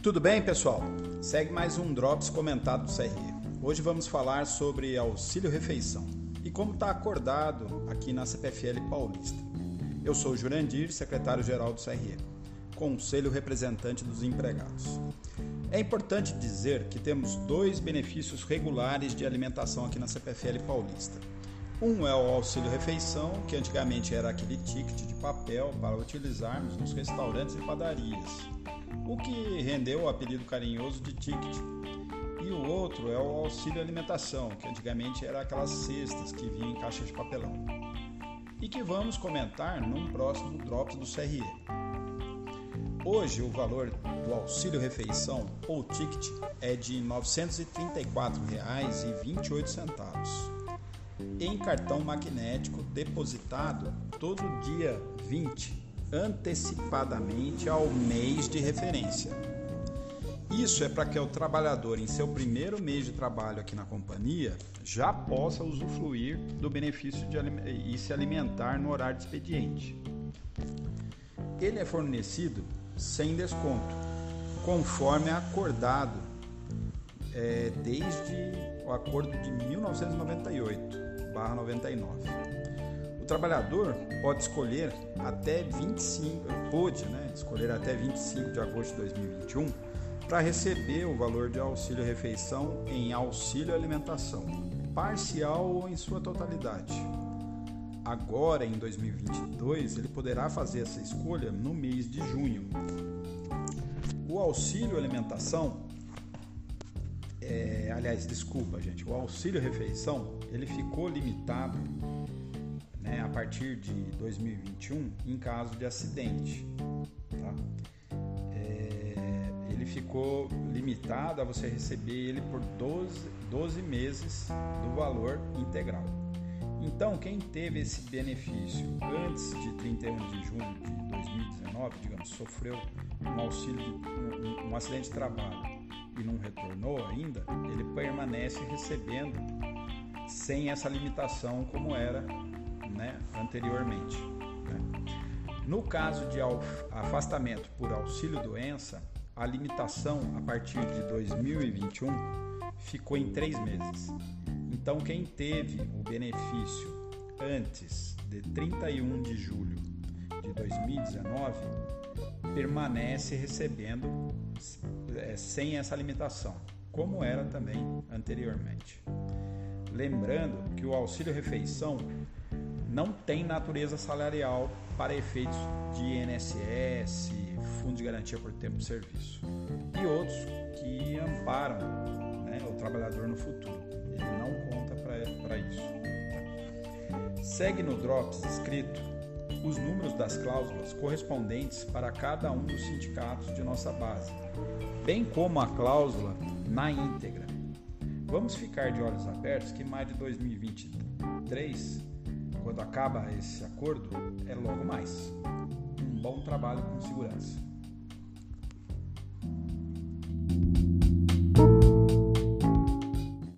Tudo bem, pessoal? Segue mais um Drops comentado do CRE. Hoje vamos falar sobre auxílio refeição e como está acordado aqui na CPFL Paulista. Eu sou Jurandir, secretário-geral do CRE, Conselho Representante dos Empregados. É importante dizer que temos dois benefícios regulares de alimentação aqui na CPFL Paulista. Um é o auxílio refeição, que antigamente era aquele ticket de papel para utilizarmos nos restaurantes e padarias, o que rendeu o apelido carinhoso de ticket. E o outro é o auxílio alimentação, que antigamente era aquelas cestas que vinham em caixa de papelão. E que vamos comentar num próximo Drops do CRE. Hoje o valor do auxílio refeição ou ticket é de R$ 934,28 em cartão magnético depositado todo dia 20, antecipadamente ao mês de referência. Isso é para que o trabalhador, em seu primeiro mês de trabalho aqui na companhia, já possa usufruir do benefício de e se alimentar no horário de expediente. Ele é fornecido sem desconto, conforme acordado é, desde o acordo de 1998. 99. O trabalhador pode escolher até 25, pôde né, escolher até 25 de agosto de 2021 para receber o valor de auxílio refeição em auxílio alimentação, parcial ou em sua totalidade. Agora, em 2022, ele poderá fazer essa escolha no mês de junho. O auxílio alimentação é, aliás, desculpa, gente, o auxílio refeição ele ficou limitado né, a partir de 2021 em caso de acidente. Tá? É, ele ficou limitado a você receber ele por 12, 12 meses do valor integral. Então, quem teve esse benefício antes de 31 de junho de 2019, digamos, sofreu um auxílio, um, um acidente de trabalho e não retornou ainda, ele permanece recebendo sem essa limitação como era né, anteriormente. Né? No caso de afastamento por auxílio doença, a limitação a partir de 2021 ficou em três meses. Então, quem teve o benefício antes de 31 de julho de 2019 permanece recebendo é, sem essa limitação, como era também anteriormente. Lembrando que o auxílio refeição não tem natureza salarial para efeitos de INSS, Fundo de Garantia por Tempo de Serviço e outros que amparam né, o trabalhador no futuro. Ele não conta para isso. Segue no Drops escrito os números das cláusulas correspondentes para cada um dos sindicatos de nossa base, bem como a cláusula na íntegra. Vamos ficar de olhos abertos que mais de 2023, quando acaba esse acordo, é logo mais. Um bom trabalho com segurança.